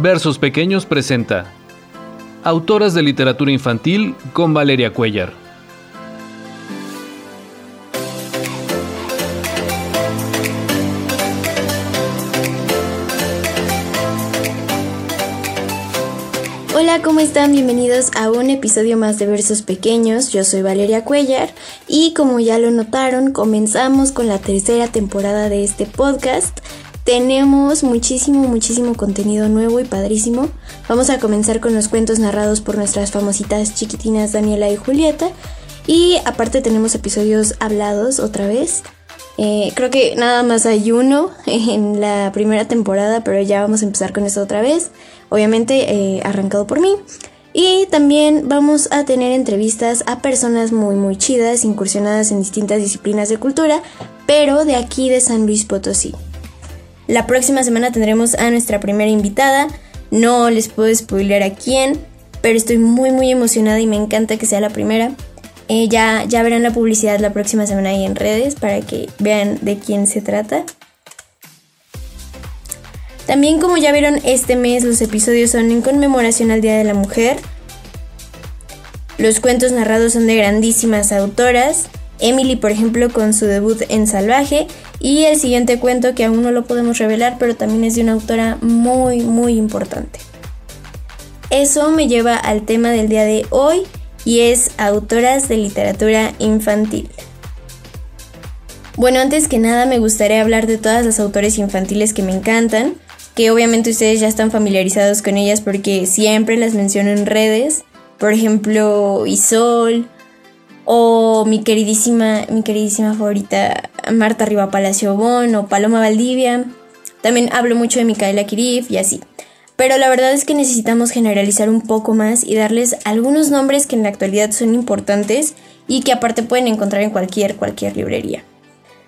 Versos Pequeños presenta Autoras de Literatura Infantil con Valeria Cuellar. Hola, ¿cómo están? Bienvenidos a un episodio más de Versos Pequeños. Yo soy Valeria Cuellar y como ya lo notaron, comenzamos con la tercera temporada de este podcast. Tenemos muchísimo, muchísimo contenido nuevo y padrísimo. Vamos a comenzar con los cuentos narrados por nuestras famositas chiquitinas Daniela y Julieta. Y aparte tenemos episodios hablados otra vez. Eh, creo que nada más hay uno en la primera temporada, pero ya vamos a empezar con eso otra vez. Obviamente eh, arrancado por mí. Y también vamos a tener entrevistas a personas muy muy chidas, incursionadas en distintas disciplinas de cultura, pero de aquí de San Luis Potosí. La próxima semana tendremos a nuestra primera invitada. No les puedo spoiler a quién, pero estoy muy muy emocionada y me encanta que sea la primera. Eh, ya, ya verán la publicidad la próxima semana ahí en redes para que vean de quién se trata. También como ya vieron este mes los episodios son en conmemoración al Día de la Mujer. Los cuentos narrados son de grandísimas autoras. Emily, por ejemplo, con su debut en Salvaje. Y el siguiente cuento que aún no lo podemos revelar, pero también es de una autora muy, muy importante. Eso me lleva al tema del día de hoy y es autoras de literatura infantil. Bueno, antes que nada me gustaría hablar de todas las autores infantiles que me encantan, que obviamente ustedes ya están familiarizados con ellas porque siempre las menciono en redes. Por ejemplo, Isol, o mi queridísima, mi queridísima favorita Marta Riva Palacio Bon o Paloma Valdivia. También hablo mucho de Micaela Kirif y así. Pero la verdad es que necesitamos generalizar un poco más y darles algunos nombres que en la actualidad son importantes y que aparte pueden encontrar en cualquier, cualquier librería.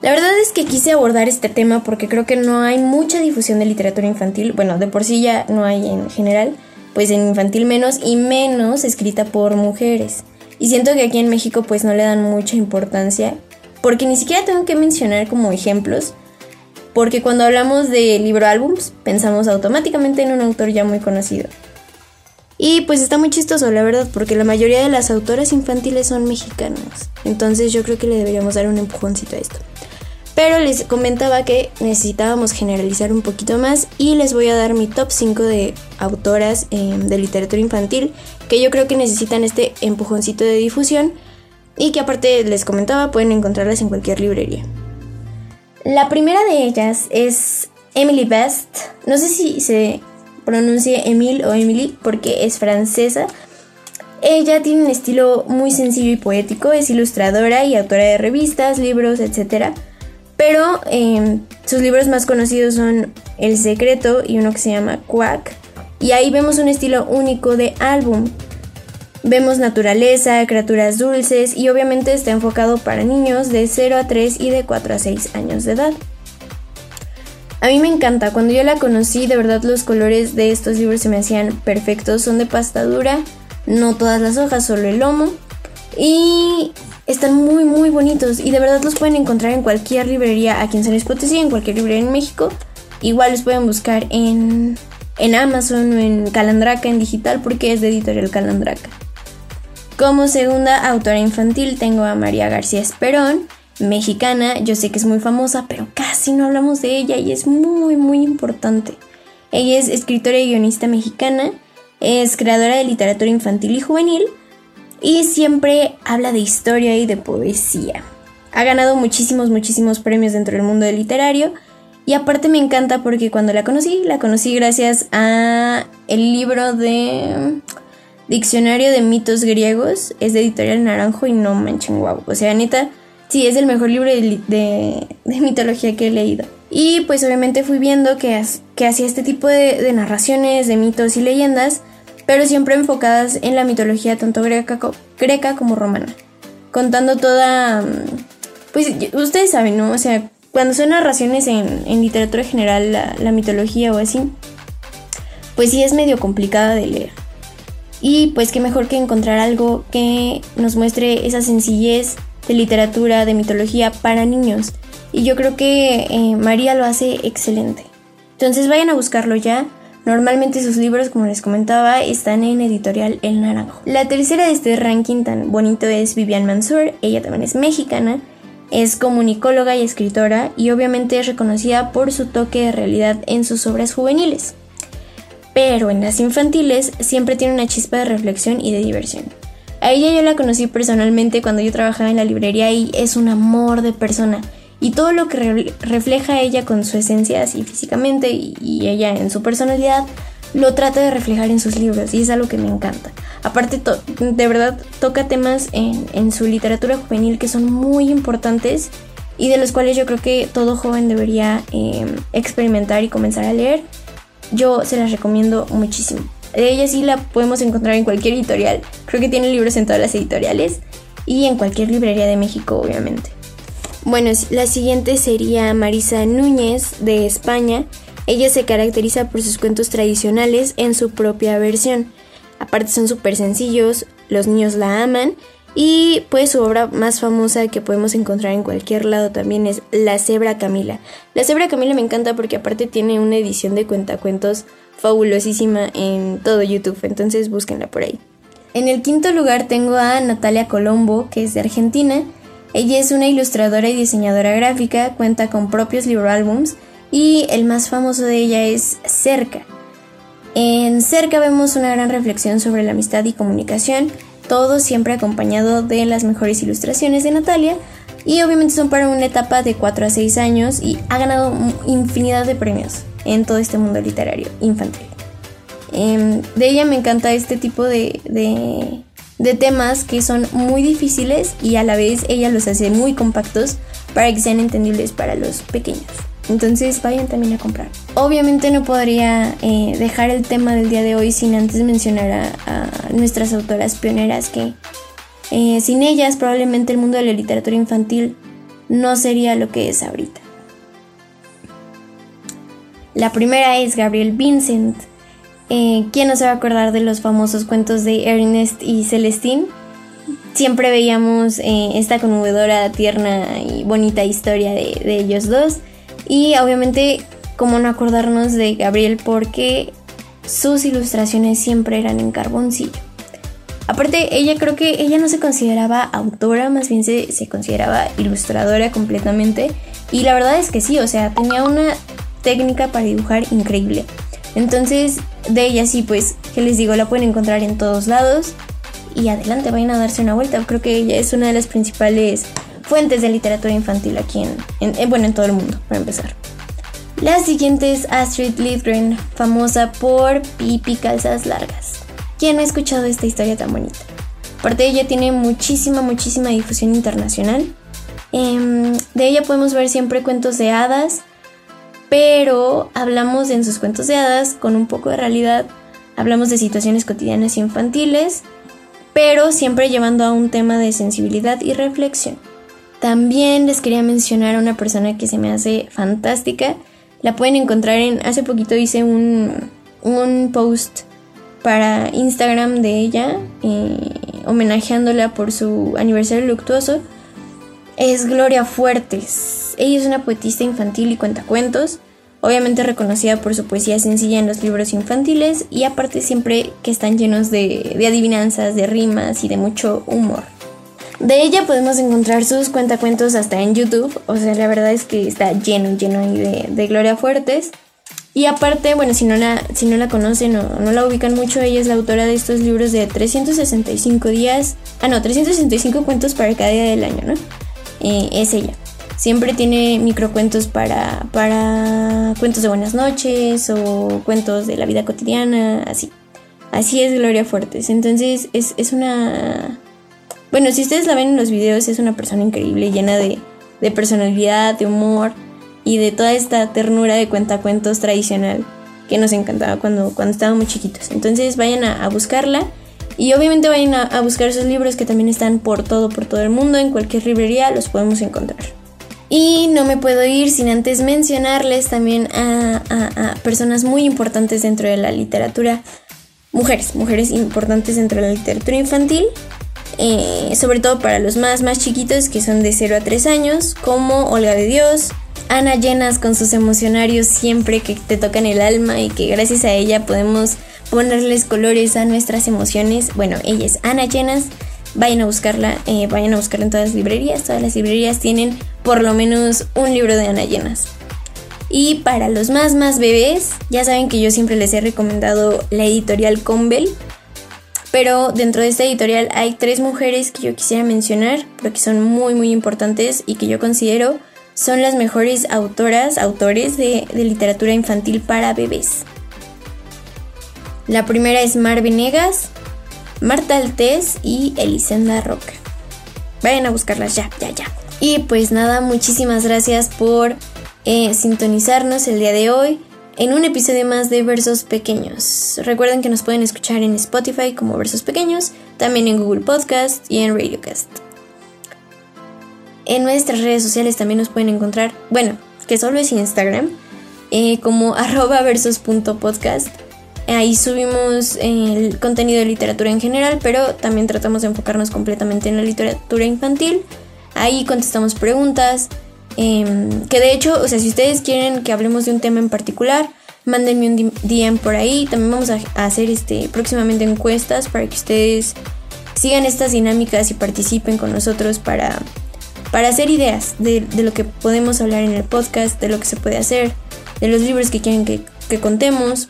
La verdad es que quise abordar este tema porque creo que no hay mucha difusión de literatura infantil, bueno, de por sí ya no hay en general, pues en infantil menos y menos escrita por mujeres. Y siento que aquí en México pues no le dan mucha importancia, porque ni siquiera tengo que mencionar como ejemplos, porque cuando hablamos de libro álbums pensamos automáticamente en un autor ya muy conocido. Y pues está muy chistoso, la verdad, porque la mayoría de las autoras infantiles son mexicanas. Entonces yo creo que le deberíamos dar un empujoncito a esto. Pero les comentaba que necesitábamos generalizar un poquito más y les voy a dar mi top 5 de autoras em, de literatura infantil que yo creo que necesitan este empujoncito de difusión y que aparte les comentaba pueden encontrarlas en cualquier librería. La primera de ellas es Emily Best. No sé si se pronuncie Emile o Emily porque es francesa. Ella tiene un estilo muy sencillo y poético, es ilustradora y autora de revistas, libros, etc. Pero em, sus libros más conocidos son El Secreto y uno que se llama Quack. Y ahí vemos un estilo único de álbum. Vemos naturaleza, criaturas dulces y obviamente está enfocado para niños de 0 a 3 y de 4 a 6 años de edad. A mí me encanta, cuando yo la conocí de verdad los colores de estos libros se me hacían perfectos, son de pasta dura, no todas las hojas, solo el lomo. Y están muy, muy bonitos y de verdad los pueden encontrar en cualquier librería aquí en San Luis en cualquier librería en México. Igual los pueden buscar en, en Amazon o en Calandraca en digital porque es de editorial Calandraca. Como segunda autora infantil tengo a María García Esperón, mexicana. Yo sé que es muy famosa, pero casi no hablamos de ella y es muy, muy importante. Ella es escritora y guionista mexicana, es creadora de literatura infantil y juvenil y siempre habla de historia y de poesía. Ha ganado muchísimos, muchísimos premios dentro del mundo literario y aparte me encanta porque cuando la conocí, la conocí gracias a el libro de Diccionario de mitos griegos, es de Editorial Naranjo y no manchen guau. O sea, neta, sí, es el mejor libro de, mitología que he leído. Y pues obviamente fui viendo que, que hacía este tipo de narraciones, de mitos y leyendas pero siempre enfocadas en la mitología tanto greca, como romana, contando toda, mm, pues ustedes saben, ¿no? O sea, cuando son narraciones en, literatura general, la, mitología o así, pues sí es medio complicada de leer. Y pues qué mejor que encontrar algo que nos muestre esa sencillez de literatura, de mitología para niños. Y yo creo que eh, María lo hace excelente. Entonces vayan a buscarlo ya. Normalmente sus libros, como les comentaba, están en editorial El Naranjo. La tercera de este ranking tan bonito es Vivian Mansur, ella también es mexicana, es comunicóloga y escritora y obviamente es reconocida por su toque de realidad en sus obras juveniles. Pero en las infantiles siempre tiene una chispa de reflexión y de diversión. A ella yo la conocí personalmente cuando yo trabajaba en la librería y es un amor de persona y todo lo que refleja ella con su esencia así físicamente y, ella en su personalidad lo trata de reflejar en sus libros y es algo que me encanta. Aparte, de verdad toca temas en, su literatura juvenil que son muy importantes y de los cuales yo creo que todo joven debería em, experimentar y comenzar a leer. Yo se las recomiendo muchísimo. De ella sí la podemos encontrar en cualquier editorial. Creo que tiene libros en todas las editoriales y en cualquier librería de México, obviamente. Bueno, la siguiente sería Marisa Núñez de España. Ella se caracteriza por sus cuentos tradicionales en su propia versión. Aparte son súper sencillos, los niños la aman y pues su obra más famosa que podemos encontrar en cualquier lado también es La Cebra Camila. La Cebra Camila me encanta porque aparte tiene una edición de cuentacuentos fabulosísima en todo YouTube, entonces búsquenla por ahí. En el quinto lugar tengo a Natalia Colombo, que es de Argentina. Ella es una ilustradora y diseñadora gráfica, cuenta con propios libroálbums y el más famoso de ella es Cerca. En Cerca vemos una gran reflexión sobre la amistad y comunicación, todo siempre acompañado de las mejores ilustraciones de Natalia y obviamente son para una etapa de 4 a 6 años y ha ganado infinidad de premios en todo este mundo literario infantil. Em, de ella me encanta este tipo de, de temas que son muy difíciles y a la vez ella los hace muy compactos para que sean entendibles para los pequeños. Entonces vayan también a comprar. Obviamente no podría eh, dejar el tema del día de hoy sin antes mencionar a, nuestras autoras pioneras que eh, sin ellas probablemente el mundo de la literatura infantil no sería lo que es ahorita. La primera es Gabriel Vincent, eh, ¿Quién no se va a acordar de los famosos cuentos de Ernest y Celestine? Siempre veíamos eh, esta conmovedora, tierna y bonita historia de, de, ellos dos. Y obviamente, cómo no acordarnos de Gabriel porque sus ilustraciones siempre eran en carboncillo. Aparte, ella creo que ella no se consideraba autora, más bien se, se consideraba ilustradora completamente. Y la verdad es que sí, o sea, tenía una técnica para dibujar increíble. Entonces, de ella sí, pues, que les digo, la pueden encontrar en todos lados. Y adelante, vayan a darse una vuelta. Creo que ella es una de las principales fuentes de literatura infantil aquí en, bueno, en todo el mundo, para empezar. La siguiente es Astrid Lindgren, famosa por Pipi Calzas Largas. ¿Quién ha escuchado esta historia tan bonita? Aparte ella tiene muchísima, muchísima difusión internacional. Em, de ella podemos ver siempre cuentos de hadas, pero hablamos en sus cuentos de hadas con un poco de realidad, hablamos de situaciones cotidianas y infantiles, pero siempre llevando a un tema de sensibilidad y reflexión. También les quería mencionar a una persona que se me hace fantástica. La pueden encontrar en. Hace poquito hice un, un post para Instagram de ella, eh, homenajeándola por su aniversario luctuoso. Es Gloria Fuertes ella es una poetista infantil y cuentacuentos, obviamente reconocida por su poesía sencilla en los libros infantiles y aparte siempre que están llenos de, adivinanzas, de rimas y de mucho humor. De ella podemos encontrar sus cuentacuentos hasta en YouTube, o sea, la verdad es que está lleno, lleno ahí de, Gloria Fuertes. Y aparte, bueno, si no la, si no la conocen o no la ubican mucho, ella es la autora de estos libros de 365 días, ah no, 365 cuentos para cada día del año, ¿no? Eh, es ella. Siempre tiene microcuentos para, para cuentos de buenas noches o cuentos de la vida cotidiana, así. Así es Gloria Fuertes. Entonces es, es una... Bueno, si ustedes la ven en los videos, es una persona increíble, llena de, de personalidad, de humor y de toda esta ternura de cuentacuentos tradicional que nos encantaba cuando, cuando estábamos chiquitos. Entonces vayan a, buscarla y obviamente vayan a, a, buscar sus libros que también están por todo, por todo el mundo, en cualquier librería los podemos encontrar. Y no me puedo ir sin antes mencionarles también a, personas muy importantes dentro de la literatura, mujeres, mujeres importantes dentro de la literatura infantil, eh, sobre todo para los más, más chiquitos que son de 0 a 3 años, como Olga de Dios, Ana Llenas con sus emocionarios siempre que te tocan el alma y que gracias a ella podemos ponerles colores a nuestras emociones. Bueno, ella es Ana Llenas. Vayan a buscarla, eh, vayan a buscarla en todas las librerías. Todas las librerías tienen por lo menos un libro de Ana Llenas. Y para los más más bebés, ya saben que yo siempre les he recomendado la editorial Convel. Pero dentro de esta editorial hay tres mujeres que yo quisiera mencionar, porque son muy muy importantes y que yo considero son las mejores autoras, autores de, literatura infantil para bebés. La primera es Mar Venegas, Marta Altés y Elisenda Roca. Vayan a buscarlas ya, ya, ya. Y pues nada, muchísimas gracias por eh, sintonizarnos el día de hoy en un episodio más de Versos Pequeños. Recuerden que nos pueden escuchar en Spotify como Versos Pequeños, también en Google Podcast y en Radiocast. En nuestras redes sociales también nos pueden encontrar, bueno, que solo es Instagram, eh, como arroba versos.podcast. Ahí subimos el contenido de literatura en general, pero también tratamos de enfocarnos completamente en la literatura infantil. Ahí contestamos preguntas, em, que de hecho, o sea, si ustedes quieren que hablemos de un tema en particular, mándenme un DM por ahí. También vamos a hacer este, próximamente encuestas para que ustedes sigan estas dinámicas y participen con nosotros para para hacer ideas de, lo que podemos hablar en el podcast, de lo que se puede hacer, de los libros que quieren que, que contemos,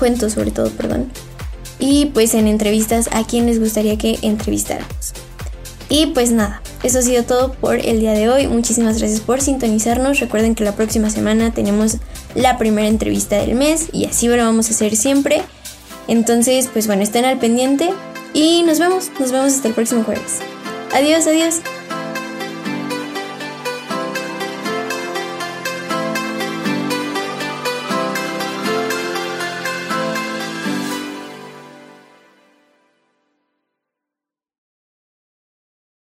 cuentos sobre todo, perdón, y pues en entrevistas a quien les gustaría que entrevistáramos. Y pues nada, eso ha sido todo por el día de hoy. Muchísimas gracias por sintonizarnos. Recuerden que la próxima semana tenemos la primera entrevista del mes y así lo vamos a hacer siempre. Entonces, pues bueno, estén al pendiente y nos vemos. Nos vemos hasta el próximo jueves. Adiós, adiós.